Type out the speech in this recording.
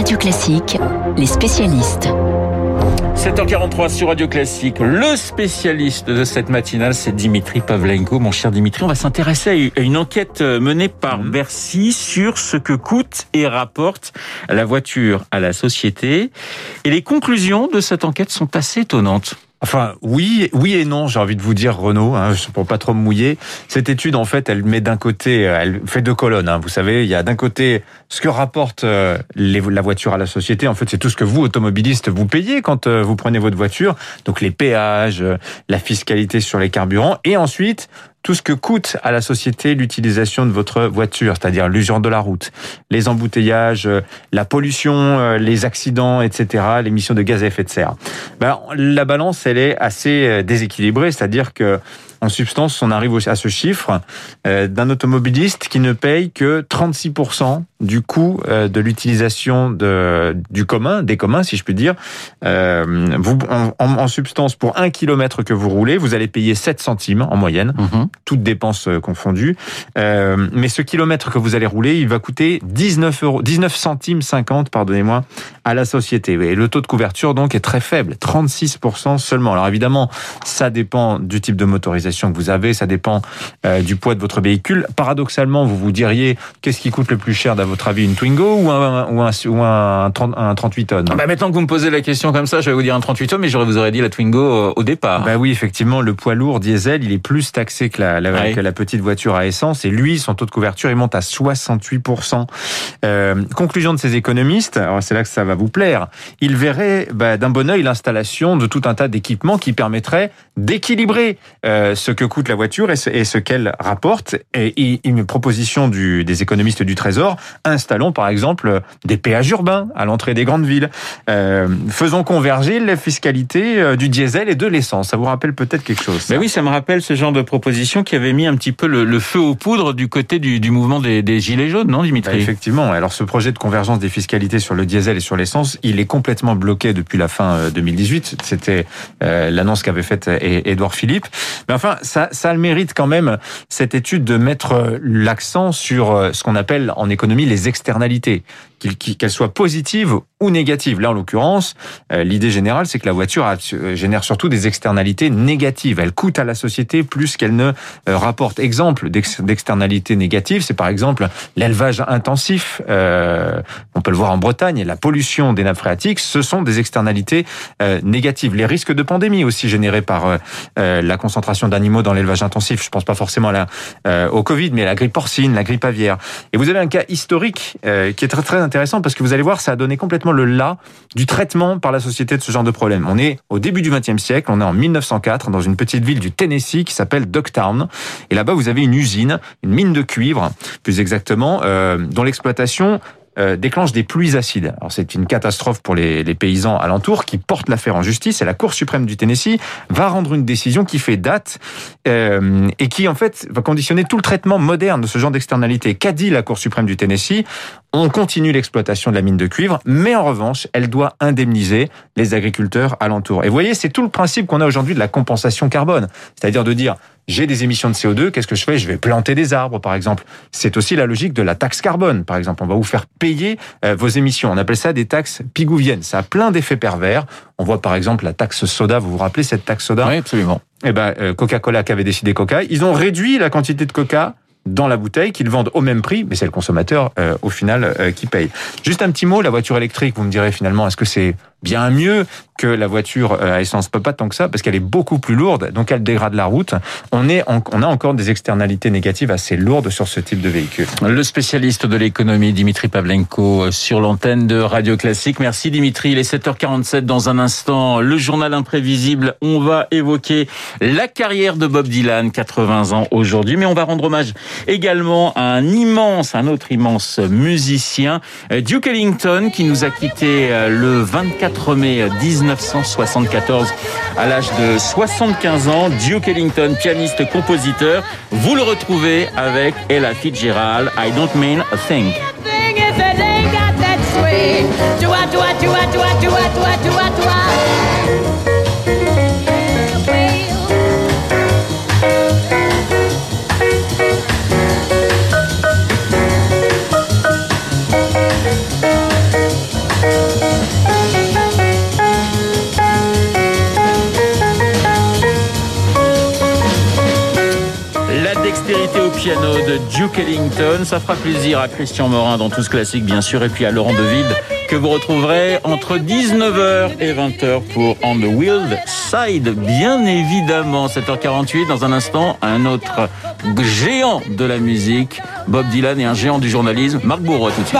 Radio Classique, les spécialistes. 7h43 sur Radio Classique. Le spécialiste de cette matinale, c'est Dimitri Pavlenko. Mon cher Dimitri, on va s'intéresser à une enquête euh, menée par Mhm. Bercy sur ce que coûte et rapporte la voiture à la société. Et les conclusions de cette enquête sont assez étonnantes. Enfin, oui, oui et non, j'ai envie de vous dire, Renaud, hein, pour pas trop me mouiller. Cette étude, en fait, elle met d'un côté, euh, elle fait deux colonnes. Hein, vous savez, il y a d'un côté ce que rapporte euh, la voiture à la société. En fait, c'est tout ce que vous, automobilistes, vous payez quand euh, vous prenez votre voiture. Donc les péages, la fiscalité sur les carburants, et ensuite tout ce que coûte à la société l'utilisation de votre voiture, c'est-à-dire l'usure de la route, les embouteillages, euh, la pollution, euh, les accidents, etc., l'émission de gaz à effet de serre. Ben, la balance, elle est assez euh, déséquilibrée, c'est-à-dire que en substance, on arrive à ce chiffre euh, d'un automobiliste qui ne paye que 36% du coût euh, de l'utilisation de, du commun, des communs, si je puis dire. Euh, vous, en, substance, pour un kilomètre que vous roulez, vous allez payer 7 centimes en moyenne toutes dépenses confondues. Euh, mais ce kilomètre que vous allez rouler, il va coûter 19 euros, 19 centimes 50, pardonnez-moi, à la société. Et le taux de couverture donc est très faible, 36% seulement. Alors évidemment, ça dépend du type de motorisation que vous avez, ça dépend euh, du poids de votre véhicule. Paradoxalement, vous vous diriez, qu'est-ce qui coûte le plus cher, à votre avis, une Twingo ou un, ou un, ou un, 30 un 38 tonnes? Bah, maintenant que vous me posez la question comme ça, je vais vous dire un 38 tomes, mais j'aurais vous aurais dit la Twingo euh, au départ. Bah oui, effectivement, le poids lourd diesel, il est plus taxé que la, la- Ouais. que la petite voiture à essence. Et lui, son taux de couverture, il monte à 68%. Euh, conclusion de ces économistes, alors c'est là que ça va vous plaire, ils verraient bah, d'un bon œil l'installation de tout un tas d'équipements qui permettraient d'équilibrer euh, ce que coûte la voiture et ce, et ce qu'elle rapporte. Et, et une proposition du, des économistes du Trésor, installons par exemple des péages urbains à l'entrée des grandes villes. Euh, faisons converger la fiscalité euh, du diesel et de l'essence. Ça vous rappelle peut-être quelque chose ça Mais oui, ça me rappelle ce genre de proposition qui avait mis un petit peu le, le feu aux poudres du côté du, du mouvement des, des Gilets jaunes, non, Dimitri effectivement. Alors ce projet de convergence des fiscalités sur le diesel et sur l'essence, il est complètement bloqué depuis la fin euh, 2018. C'était euh, l'annonce qu'avait faite Édouard Philippe. Mais enfin, ça, le mérite quand même cette étude de mettre euh, l'accent sur euh, ce qu'on appelle en économie les externalités, qu'elles soient positives ou négatives. Là, en l'occurrence, euh, l'idée générale, c'est que la voiture génère surtout des externalités négatives. Elle coûte à la société plus qu'elle ne rapporte. Exemple d'ex- d'externalités négatives, c'est par exemple l'élevage intensif. on peut le voir en Bretagne, la pollution des nappes phréatiques, ce sont des externalités négatives. Les risques de pandémie aussi générés par la concentration d'animaux dans l'élevage intensif. Je pense pas forcément à la, euh, au Covid, mais la grippe porcine, la grippe aviaire. Et vous avez un cas historique euh, qui est très très intéressant parce que vous allez voir, ça a donné complètement le là du traitement par la société de ce genre de problème. On est au début du XXe siècle, on est en 1904 dans une petite ville du Tennessee qui s'appelle Ducktown. Et là-bas, vous avez une usine, une mine de cuivre, plus exactement, euh, dont l'exploitation euh, déclenche des pluies acides. Alors c'est une catastrophe pour les, paysans alentours qui portent l'affaire en justice et la Cour suprême du Tennessee va rendre une décision qui fait date euh, et qui en fait va conditionner tout le traitement moderne de ce genre d'externalité. Qu'a dit la Cour suprême du Tennessee On continue l'exploitation de la mine de cuivre, mais en revanche, elle doit indemniser les agriculteurs alentours. Et vous voyez, c'est tout le principe qu'on a aujourd'hui de la compensation carbone, c'est-à-dire de dire j'ai des émissions de CO2, qu'est-ce que je fais? Je vais planter des arbres, par exemple. C'est aussi la logique de la taxe carbone, par exemple. On va vous faire payer euh, vos émissions. On appelle ça des taxes pigouviennes. Ça a plein d'effets pervers. On voit par exemple la taxe soda. Vous vous rappelez cette taxe soda? Oui, absolument. Eh ben, euh, Coca-Cola qui avait décidé Coca, ils ont réduit la quantité de Coca dans la bouteille qu'ils vendent au même prix, mais c'est le consommateur euh, au final euh, qui paye. Juste un petit mot, la voiture électrique, vous me direz finalement, est-ce que c'est bien mieux que la voiture euh, à essence Pas pas tant que ça, parce qu'elle est beaucoup plus lourde, donc elle dégrade la route. On, est on a encore des externalités négatives assez lourdes sur ce type de véhicule. Le spécialiste de l'économie, Dimitri Pavlenko, euh, sur l'antenne de Radio Classique. Merci Dimitri. Il est 7h47 dans un instant. Le journal imprévisible. On va évoquer la carrière de Bob Dylan, 80 ans aujourd'hui. Mais on va rendre hommage également à un immense, un autre immense musicien, euh, Duke Ellington, qui nous a quittés euh, le 24 mai 1974 à l'âge de 75 ans. Duke Ellington, pianiste, compositeur. Vous le retrouvez avec Ella Fitzgerald, I Don't Mean a Thing. Do-a. dextérité au piano de Duke Ellington. Ça fera plaisir à Christian Morin dans Tous Classiques, bien sûr, et puis à Laurent Deville, que vous retrouverez entre 19h et 20h pour On the Wild Side. Bien évidemment, 7h48, dans un instant, un autre géant de la musique, Bob Dylan et un géant du journalisme, Marc Bourreau, tout de suite.